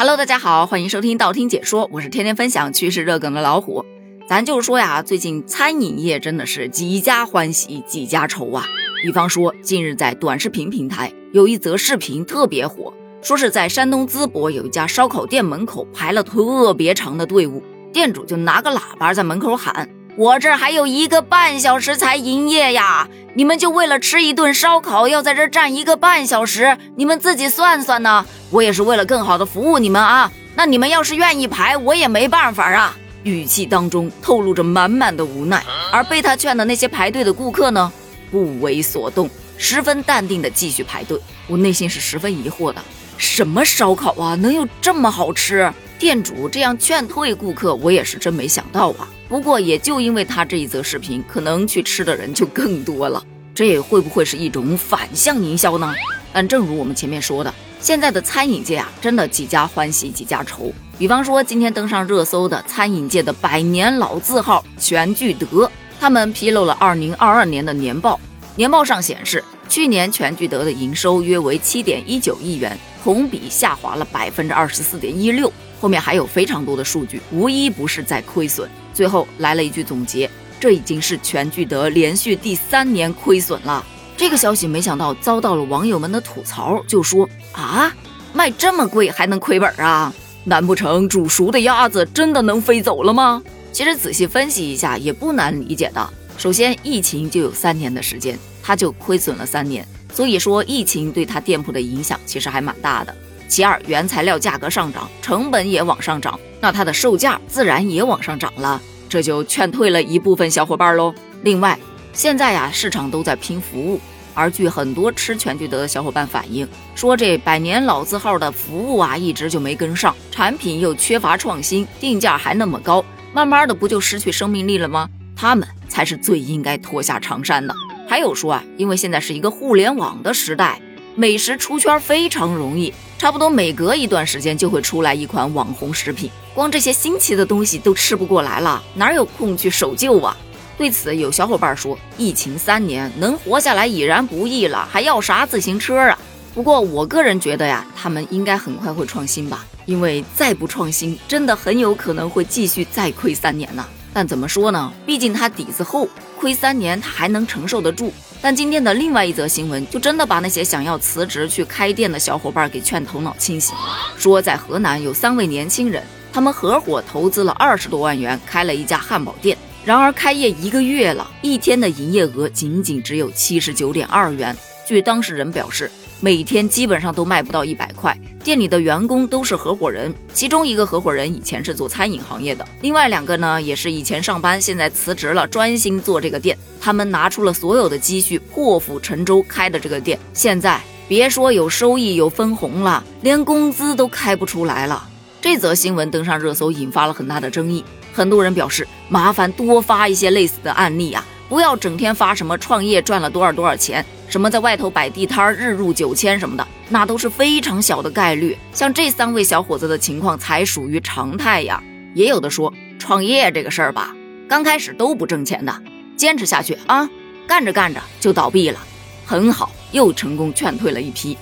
Hello，大家好，欢迎收听道听解说，我是天天分享趋势热梗的老虎。咱就说呀，最近餐饮业真的是几家欢喜几家愁啊。比方说，近日在短视频平台有一则视频特别火，说是在山东淄博有一家烧烤店门口排了特别长的队伍，店主就拿个喇叭在门口喊：“我这还有一个半小时才营业呀，你们就为了吃一顿烧烤要在这站一个半小时，你们自己算算呢。”我也是为了更好的服务你们啊，那你们要是愿意排，我也没办法啊。语气当中透露着满满的无奈，而被他劝的那些排队的顾客呢，不为所动，十分淡定的继续排队。我内心是十分疑惑的，什么烧烤啊，能有这么好吃？店主这样劝退顾客，我也是真没想到啊。不过也就因为他这一则视频，可能去吃的人就更多了。这会不会是一种反向营销呢？但正如我们前面说的。现在的餐饮界啊，真的几家欢喜几家愁。比方说，今天登上热搜的餐饮界的百年老字号全聚德，他们披露了二零二二年的年报。年报上显示，去年全聚德的营收约为七点一九亿元，同比下滑了百分之二十四点一六。后面还有非常多的数据，无一不是在亏损。最后来了一句总结：这已经是全聚德连续第三年亏损了。这个消息没想到遭到了网友们的吐槽，就说啊，卖这么贵还能亏本啊？难不成煮熟的鸭子真的能飞走了吗？其实仔细分析一下也不难理解的。首先，疫情就有三年的时间，他就亏损了三年，所以说疫情对他店铺的影响其实还蛮大的。其二，原材料价格上涨，成本也往上涨，那它的售价自然也往上涨了，这就劝退了一部分小伙伴喽。另外，现在呀，市场都在拼服务，而据很多吃全聚德的小伙伴反映，说这百年老字号的服务啊，一直就没跟上，产品又缺乏创新，定价还那么高，慢慢的不就失去生命力了吗？他们才是最应该脱下长衫的。还有说啊，因为现在是一个互联网的时代，美食出圈非常容易，差不多每隔一段时间就会出来一款网红食品，光这些新奇的东西都吃不过来了，哪有空去守旧啊？对此，有小伙伴说：“疫情三年，能活下来已然不易了，还要啥自行车啊？”不过，我个人觉得呀，他们应该很快会创新吧，因为再不创新，真的很有可能会继续再亏三年呢。但怎么说呢？毕竟他底子厚，亏三年他还能承受得住。但今天的另外一则新闻，就真的把那些想要辞职去开店的小伙伴给劝头脑清醒，说在河南有三位年轻人，他们合伙投资了二十多万元，开了一家汉堡店。然而开业一个月了，一天的营业额仅仅只有七十九点二元。据当事人表示，每天基本上都卖不到一百块。店里的员工都是合伙人，其中一个合伙人以前是做餐饮行业的，另外两个呢也是以前上班，现在辞职了，专心做这个店。他们拿出了所有的积蓄，破釜沉舟开的这个店。现在别说有收益、有分红了，连工资都开不出来了。这则新闻登上热搜，引发了很大的争议。很多人表示，麻烦多发一些类似的案例啊，不要整天发什么创业赚了多少多少钱，什么在外头摆地摊日入九千什么的，那都是非常小的概率。像这三位小伙子的情况才属于常态呀。也有的说，创业这个事儿吧，刚开始都不挣钱的，坚持下去啊，干着干着就倒闭了。很好，又成功劝退了一批。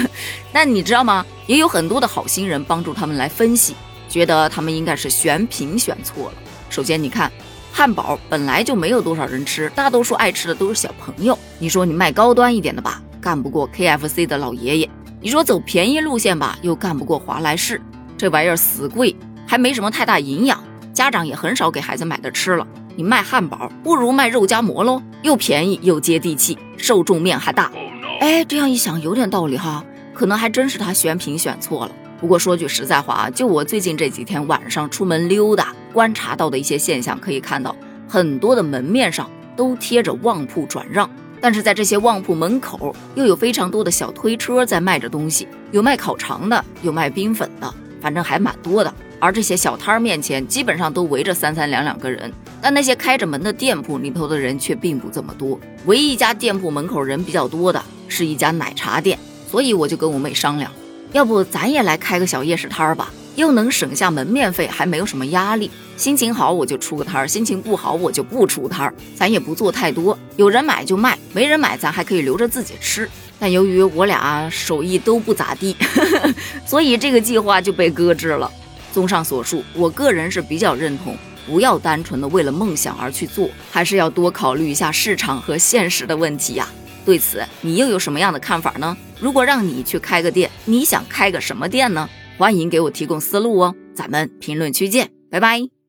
那你知道吗？也有很多的好心人帮助他们来分析。觉得他们应该是选品选错了。首先，你看，汉堡本来就没有多少人吃，大多数爱吃的都是小朋友。你说你卖高端一点的吧，干不过 KFC 的老爷爷；你说走便宜路线吧，又干不过华莱士。这玩意儿死贵，还没什么太大营养，家长也很少给孩子买的吃了。你卖汉堡不如卖肉夹馍喽，又便宜又接地气，受众面还大。哎，这样一想有点道理哈，可能还真是他选品选错了。不过说句实在话啊，就我最近这几天晚上出门溜达，观察到的一些现象，可以看到很多的门面上都贴着旺铺转让，但是在这些旺铺门口又有非常多的小推车在卖着东西，有卖烤肠的，有卖冰粉的，反正还蛮多的。而这些小摊儿面前基本上都围着三三两两个人，但那些开着门的店铺里头的人却并不这么多。唯一一家店铺门口人比较多的是一家奶茶店，所以我就跟我妹商量。要不咱也来开个小夜市摊儿吧，又能省下门面费，还没有什么压力。心情好我就出个摊儿，心情不好我就不出摊儿。咱也不做太多，有人买就卖，没人买咱还可以留着自己吃。但由于我俩手艺都不咋地，所以这个计划就被搁置了。综上所述，我个人是比较认同，不要单纯的为了梦想而去做，还是要多考虑一下市场和现实的问题呀。对此，你又有什么样的看法呢？如果让你去开个店，你想开个什么店呢？欢迎给我提供思路哦。咱们评论区见，拜拜。